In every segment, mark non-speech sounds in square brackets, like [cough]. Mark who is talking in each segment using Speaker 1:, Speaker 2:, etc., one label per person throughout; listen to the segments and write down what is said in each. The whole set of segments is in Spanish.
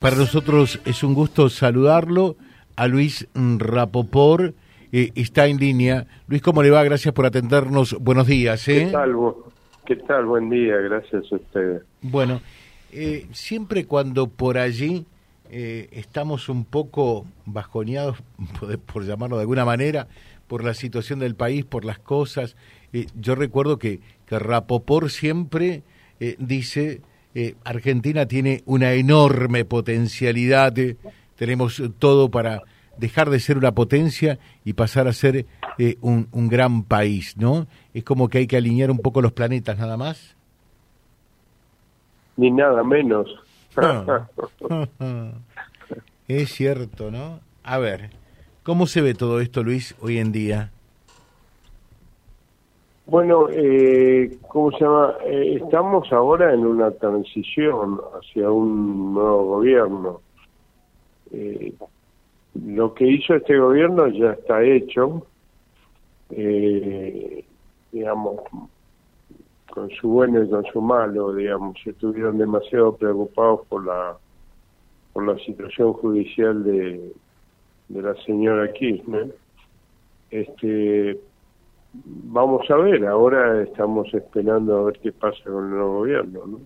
Speaker 1: Para nosotros es un gusto saludarlo a Luis Rapopor, eh, está en línea. Luis, ¿cómo le va? Gracias por atendernos. Buenos días. ¿eh?
Speaker 2: ¿Qué tal? ¿Qué tal? Buen día, gracias a ustedes.
Speaker 1: Bueno, eh, siempre cuando por allí eh, estamos un poco bajoneados, [laughs] por llamarlo de alguna manera, por la situación del país, por las cosas, yo recuerdo que, que Rapopor siempre dice eh, Argentina tiene una enorme potencialidad, eh, tenemos todo para dejar de ser una potencia y pasar a ser eh, un, un, gran país, ¿no? Es como que hay que alinear un poco los planetas nada más.
Speaker 2: Ni nada menos. [laughs]
Speaker 1: es cierto, ¿no? A ver, ¿cómo se ve todo esto, Luis, hoy en día?
Speaker 2: Bueno, eh, ¿cómo se llama? Eh, estamos ahora en una transición hacia un nuevo gobierno. Eh, lo que hizo este gobierno ya está hecho, eh, digamos, con su bueno y con su malo, digamos, estuvieron demasiado preocupados por la por la situación judicial de, de la señora Kirchner. Este, vamos a ver, ahora estamos esperando a ver qué pasa con el nuevo gobierno, ¿no?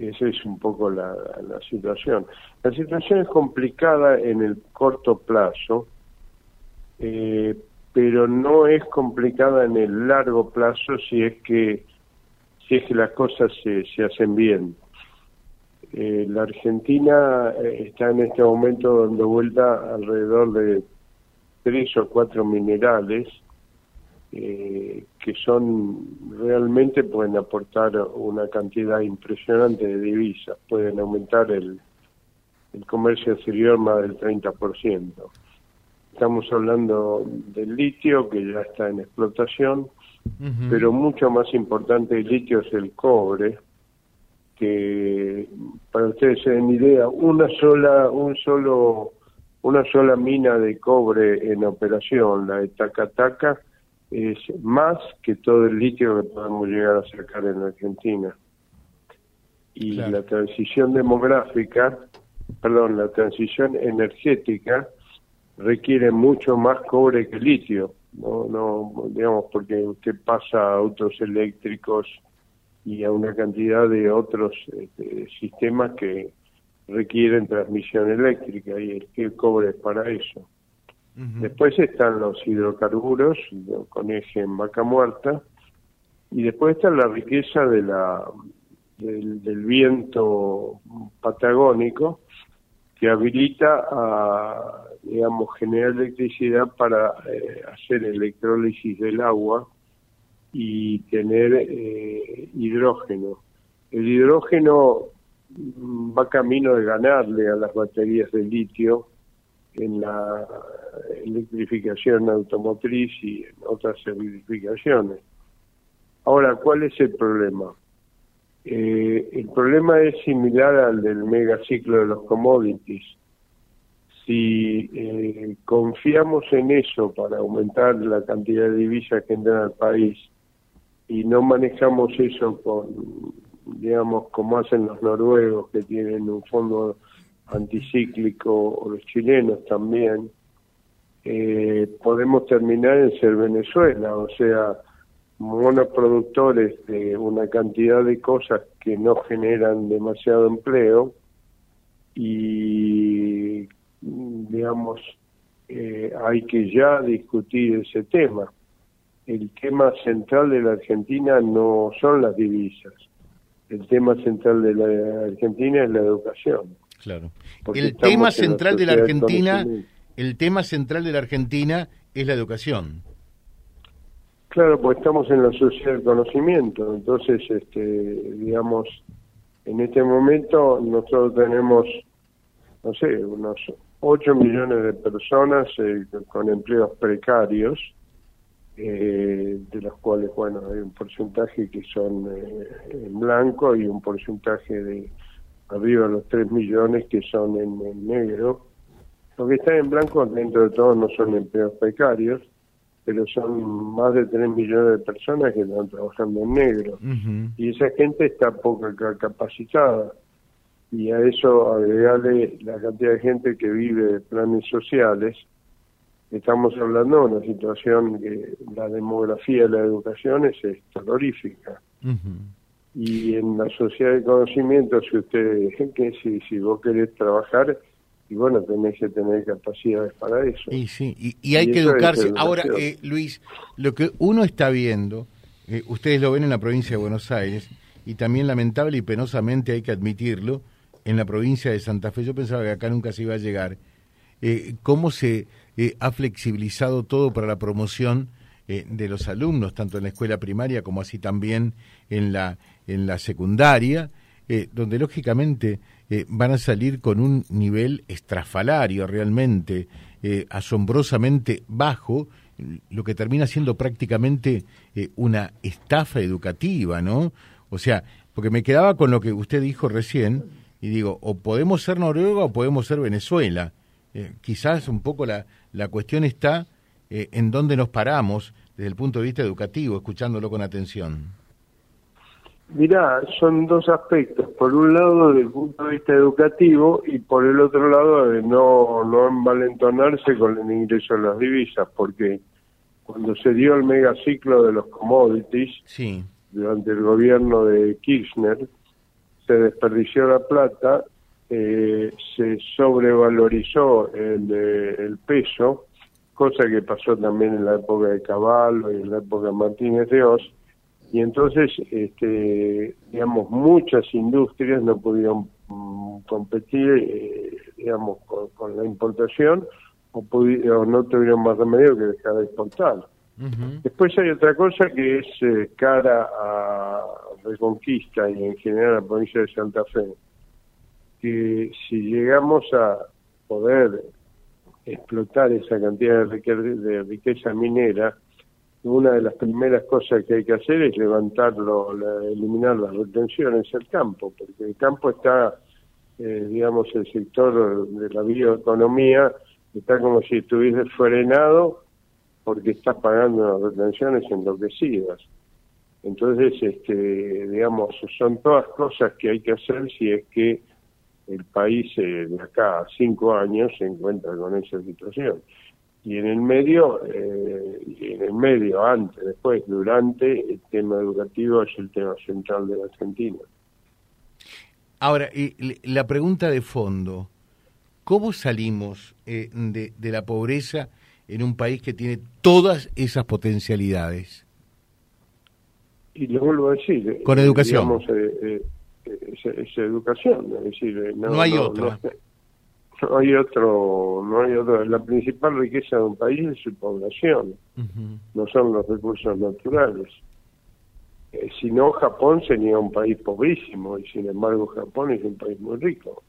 Speaker 2: Esa es un poco la, la situación. La situación es complicada en el corto plazo, eh, pero no es complicada en el largo plazo si es que si es que las cosas se, se hacen bien. Eh, la Argentina eh, está en este momento dando vuelta alrededor de tres o cuatro minerales eh, que son realmente pueden aportar una cantidad impresionante de divisas, pueden aumentar el, el comercio exterior más del 30%. Estamos hablando del litio que ya está en explotación, pero mucho más importante el litio es el cobre, que para ustedes se den idea, una sola, un solo, una sola mina de cobre en operación, la de Tacataca, es más que todo el litio que podemos llegar a sacar en Argentina. Y la transición demográfica, perdón, la transición energética requiere mucho más cobre que litio. No, no, digamos, porque usted pasa a autos eléctricos y a una cantidad de otros este, sistemas que requieren transmisión eléctrica y el cobre es para eso. Después están los hidrocarburos con eje en vaca muerta. Y después está la riqueza de la del, viento patagónico que habilita a digamos generar electricidad para eh, hacer electrólisis del agua y tener eh, hidrógeno. El hidrógeno va camino de ganarle a las baterías de litio en la electrificación automotriz y en otras electrificaciones. Ahora, ¿cuál es el problema? Eh, el problema es similar al del megaciclo de los commodities. Si eh, confiamos en eso para aumentar la cantidad de divisas que entran al país y no manejamos eso con, digamos, como hacen los noruegos que tienen un fondo anticíclico, o los chilenos también, eh, podemos terminar en ser Venezuela, o sea, monoproductores de una cantidad de cosas que no generan demasiado empleo y, digamos, eh, hay que ya discutir ese tema. El tema central de la Argentina no son las divisas, el tema central de la Argentina es la educación.
Speaker 1: Claro. el tema central de la Argentina, el tema central de la Argentina es la educación.
Speaker 2: Claro, pues estamos en la sociedad del conocimiento, entonces, este, digamos, en este momento nosotros tenemos, no sé, unos 8 millones de personas eh, con empleos precarios, eh, de los cuales, bueno, hay un porcentaje que son eh, en blanco y un porcentaje de arriba de los 3 millones que son en, negro. Lo que está en blanco dentro de todo no son empleos precarios, pero son más de 3 millones de personas que están trabajando en negro. Y esa gente está poco capacitada. y a eso agregarle la cantidad de gente que vive de planes sociales, estamos hablando de una situación que la demografía de la educación es, terrorífica. Y en la sociedad de conocimiento, si usted, [laughs] que si, si vos querés trabajar, y bueno, tenés que tener capacidades para eso.
Speaker 1: Y sí, y, hay que educarse. Ahora, eh, Luis, lo que uno está viendo, eh, ustedes lo ven en la provincia de Buenos Aires, y también lamentable y penosamente hay que admitirlo, en la provincia de Santa Fe, yo pensaba que acá nunca se iba a llegar, eh, cómo se eh, ha flexibilizado todo para la promoción eh, de los alumnos, tanto en la escuela primaria como así también en la, en la secundaria, donde lógicamente van a salir con un nivel estrafalario realmente, asombrosamente bajo, lo que termina siendo prácticamente una estafa educativa, ¿no? O sea, porque me quedaba con lo que usted dijo recién, y digo, o podemos ser Noruega o podemos ser Venezuela. Eh, quizás un poco la, la cuestión está eh, en dónde nos paramos desde el punto de vista educativo, escuchándolo con atención.
Speaker 2: Mirá, son dos aspectos. Por un lado, desde el punto de vista educativo y por el otro lado, de no, no envalentonarse con el ingreso de las divisas, porque cuando se dio el megaciclo de los commodities,
Speaker 1: sí.
Speaker 2: durante el gobierno de Kirchner, se desperdició la plata, eh, se sobrevalorizó el, eh, el peso, cosa que pasó también en la época de Caballo y en la época de Martínez de Oz, y entonces, este, digamos, muchas industrias no pudieron mm, competir, eh, digamos, con, la importación o, o, no tuvieron más remedio que dejar de exportar. Después hay otra cosa que es eh, cara a Reconquista y en general a la provincia de Santa Fe, que si llegamos a poder explotar esa cantidad de riqueza, minera, una de las primeras cosas que hay que hacer es levantarlo, eliminar las retenciones del campo, porque el campo está, eh, digamos, el sector de la bioeconomía está como si estuviese frenado porque está pagando las retenciones enloquecidas. Entonces, este, digamos, son todas cosas que hay que hacer si es que el país eh, de acá a cinco años se encuentra con esa situación. Y en el medio, eh, en el medio, antes, después, durante, el tema educativo es el tema central de la Argentina.
Speaker 1: Ahora, la pregunta de fondo, ¿cómo salimos eh, de, de la pobreza en un país que tiene todas esas potencialidades?
Speaker 2: Y le vuelvo a decir.
Speaker 1: Con educación.
Speaker 2: Eh, es, educación, es decir,
Speaker 1: eh, no, hay otra.
Speaker 2: No, hay otro, no hay otro. La principal riqueza de un país es su población, no son los recursos naturales. si no, Japón sería un país pobrísimo y sin embargo Japón es un país muy rico.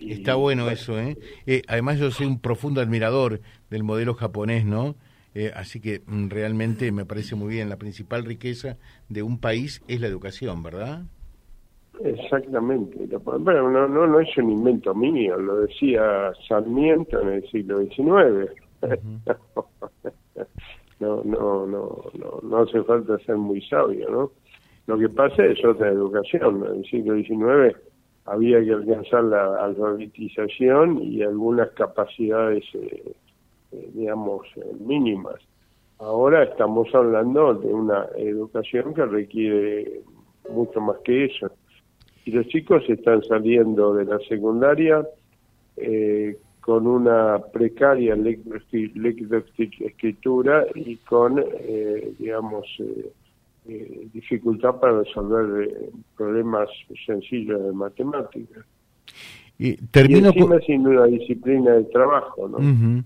Speaker 1: Está bueno eso, ¿eh? ¿eh? Además yo soy un profundo admirador del modelo japonés, ¿no? Eh, así que mm, realmente me parece muy bien. La principal riqueza de un país es la educación, ¿verdad?
Speaker 2: Exactamente. Bueno, no, no, no es un invento mío, lo decía Sarmiento en el siglo XIX. [laughs] no, no, no, no, no hace falta ser muy sabio, ¿no? Lo que pasa es otra educación. En el siglo XIX había que alcanzar la alfabetización y algunas capacidades, eh, eh, digamos, eh, mínimas. Ahora estamos hablando de una educación que requiere mucho más que eso. Y los chicos están saliendo de la secundaria con una precaria lectoescritura y con, digamos, eh, dificultad para resolver eh, problemas sencillos de matemáticas.
Speaker 1: y termino
Speaker 2: con... sin una disciplina de trabajo. ¿no?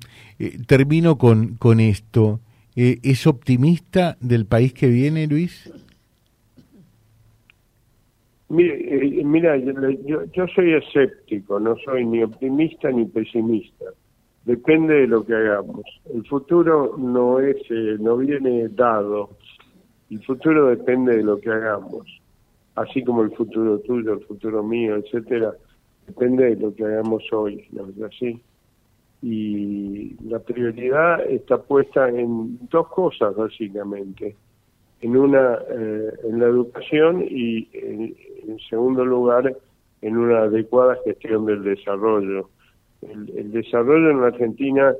Speaker 1: termino con, con esto. Eh, ¿Es optimista del país que viene, Luis?
Speaker 2: Mira, yo, yo soy escéptico, no soy ni optimista ni pesimista. Depende de lo que hagamos. El futuro no es, no viene dado el futuro depende de lo que hagamos, así como el futuro tuyo, el futuro mío, etcétera, depende de lo que hagamos hoy, ¿no es así? Y la prioridad está puesta en dos cosas, básicamente. En una, eh, en la educación y en, segundo lugar, en una adecuada gestión del desarrollo. El, desarrollo en la Argentina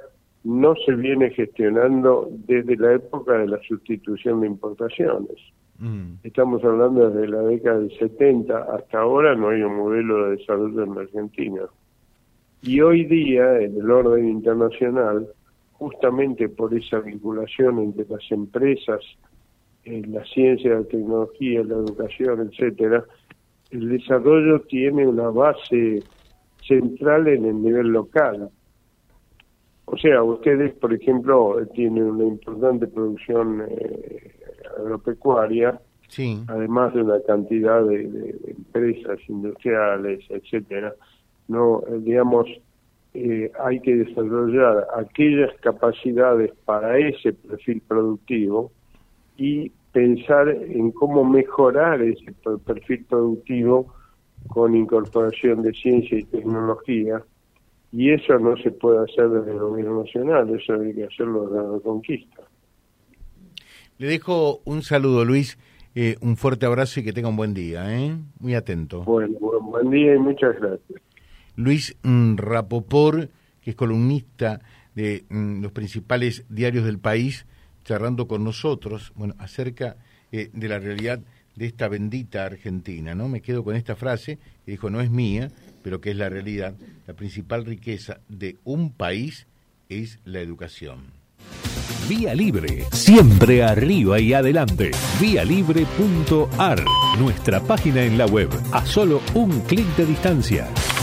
Speaker 2: no se viene gestionando desde la época de la sustitución de importaciones. Mm. Estamos hablando desde la década del 70 hasta ahora no hay un modelo de desarrollo en la Argentina. Y hoy día, en el orden internacional, justamente por esa vinculación entre las empresas, la ciencia, la tecnología, la educación, etcétera, el desarrollo tiene una base central en el nivel local. O sea, ustedes, por ejemplo, tienen una importante producción eh, agropecuaria, además de una cantidad de, empresas industriales, etcétera. No, eh, digamos, eh, hay que desarrollar aquellas capacidades para ese perfil productivo y pensar en cómo mejorar ese perfil productivo con incorporación de ciencia y tecnología, y eso no se puede hacer desde el gobierno nacional, eso hay que hacerlo desde la conquista.
Speaker 1: Le dejo un saludo, Luis, eh, un fuerte abrazo y que tenga un buen día, ¿eh? muy atento.
Speaker 2: Bueno, buen día y muchas gracias.
Speaker 1: Luis mm, Rapopor, que es columnista de mm, los principales diarios del país, charlando con nosotros, bueno, acerca eh, de la realidad de esta bendita Argentina, ¿no? Me quedo con esta frase que dijo, no es mía, pero que es la realidad. La principal riqueza de un país es la educación.
Speaker 3: Vía Libre, siempre arriba y adelante. Vialibre.ar, nuestra página en la web, a solo un clic de distancia